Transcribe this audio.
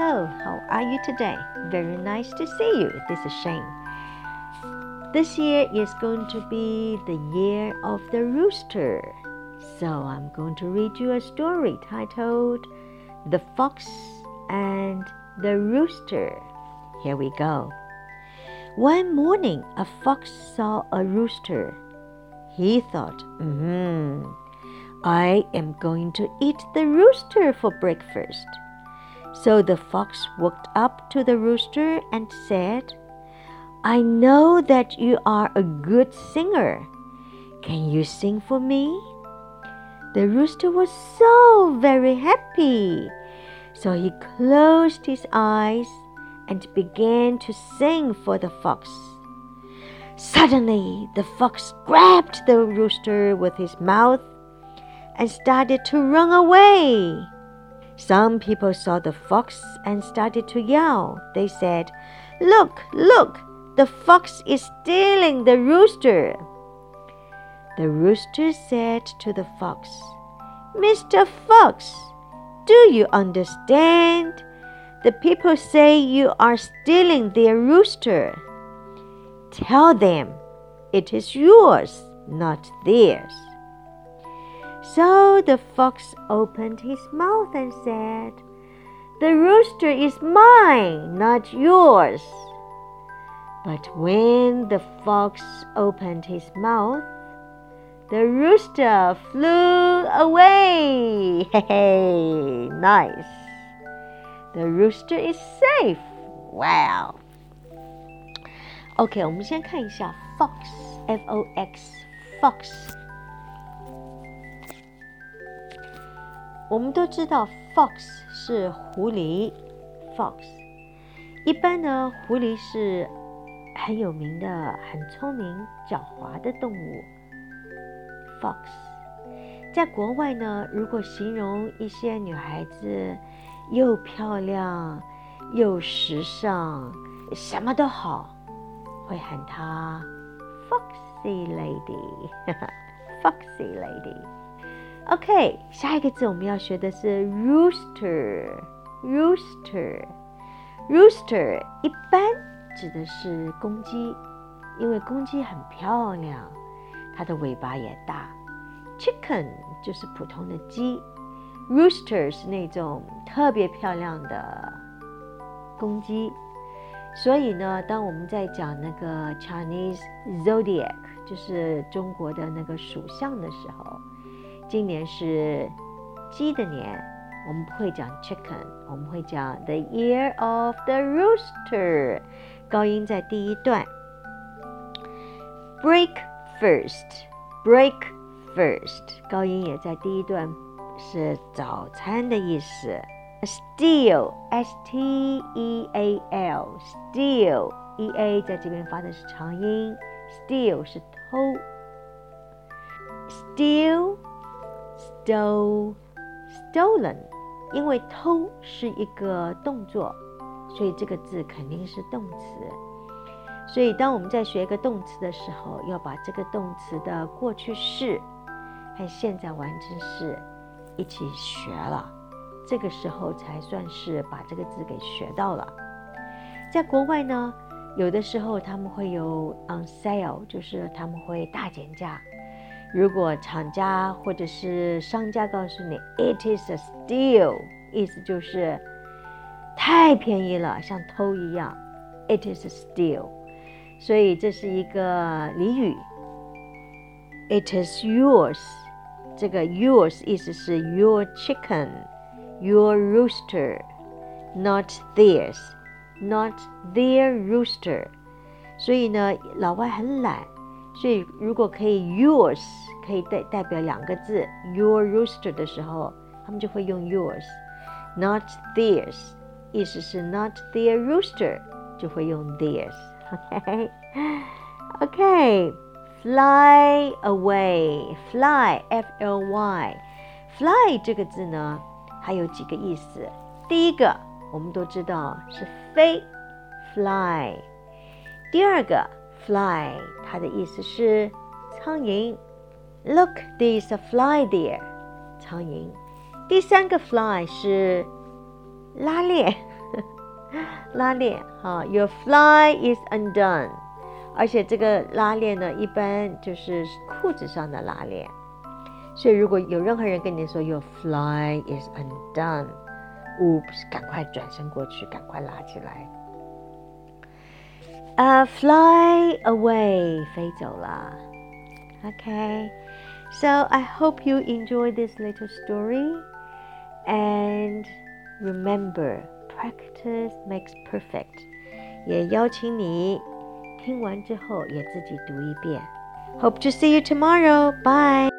Hello, how are you today? Very nice to see you. This is Shane. This year is going to be the year of the rooster. So I'm going to read you a story titled The Fox and the Rooster. Here we go. One morning, a fox saw a rooster. He thought, hmm, I am going to eat the rooster for breakfast. So the fox walked up to the rooster and said, I know that you are a good singer. Can you sing for me? The rooster was so very happy. So he closed his eyes and began to sing for the fox. Suddenly, the fox grabbed the rooster with his mouth and started to run away. Some people saw the fox and started to yell. They said, Look, look, the fox is stealing the rooster. The rooster said to the fox, Mr. Fox, do you understand? The people say you are stealing their rooster. Tell them it is yours, not theirs. So the fox opened his mouth and said, The rooster is mine, not yours. But when the fox opened his mouth, the rooster flew away. Hey, hey, nice. The rooster is safe. Wow. OK，我们先看一下 fox，f o x，fox。 我们都知道 fox 是狐狸，fox。一般呢，狐狸是很有名的、很聪明、狡猾的动物，fox。在国外呢，如果形容一些女孩子又漂亮又时尚，什么都好，会喊她 foxy lady，foxy lady。OK，下一个字我们要学的是 rooster，rooster，rooster 一般指的是公鸡，因为公鸡很漂亮，它的尾巴也大。Chicken 就是普通的鸡，rooster 是那种特别漂亮的公鸡。所以呢，当我们在讲那个 Chinese zodiac，就是中国的那个属相的时候。今年是鸡的年，我们不会讲 chicken，我们会讲 the year of the rooster，高音在第一段。break first，break first，高音也在第一段，是早餐的意思。steal，s t e a l，steal，e a 在这边发的是长音，steal 是偷，steal。 偷 stolen，因为偷是一个动作，所以这个字肯定是动词。所以当我们在学一个动词的时候，要把这个动词的过去式和现在完成式一起学了，这个时候才算是把这个字给学到了。在国外呢，有的时候他们会有 on sale，就是他们会大减价。如果厂家或者是商家告诉你 "It is a steal"，意思就是太便宜了，像偷一样。It is a steal，所以这是一个俚语。It is yours，这个 yours 意思是 your chicken，your rooster，not theirs，not their rooster。所以呢，老外很懒。所以，如果可以 yours 可以代代表两个字 your rooster 的时候，他们就会用 yours，not theirs，意思是 not their rooster，就会用 theirs。OK，OK，fly away，fly f l y，fly 这个字呢，还有几个意思。第一个，我们都知道是飞，fly。第二个。Fly，它的意思是苍蝇。Look, there's a fly there，苍蝇。第三个 fly 是拉链拉链哈，Your fly is undone。而且这个拉链呢，一般就是裤子上的拉链。所以如果有任何人跟你说 Your fly is undone，oops，赶快转身过去，赶快拉起来。Uh, fly away，飞走了。Okay, so I hope you enjoy this little story, and remember, practice makes perfect. 也邀请你听完之后也自己读一遍。Hope to see you tomorrow. Bye.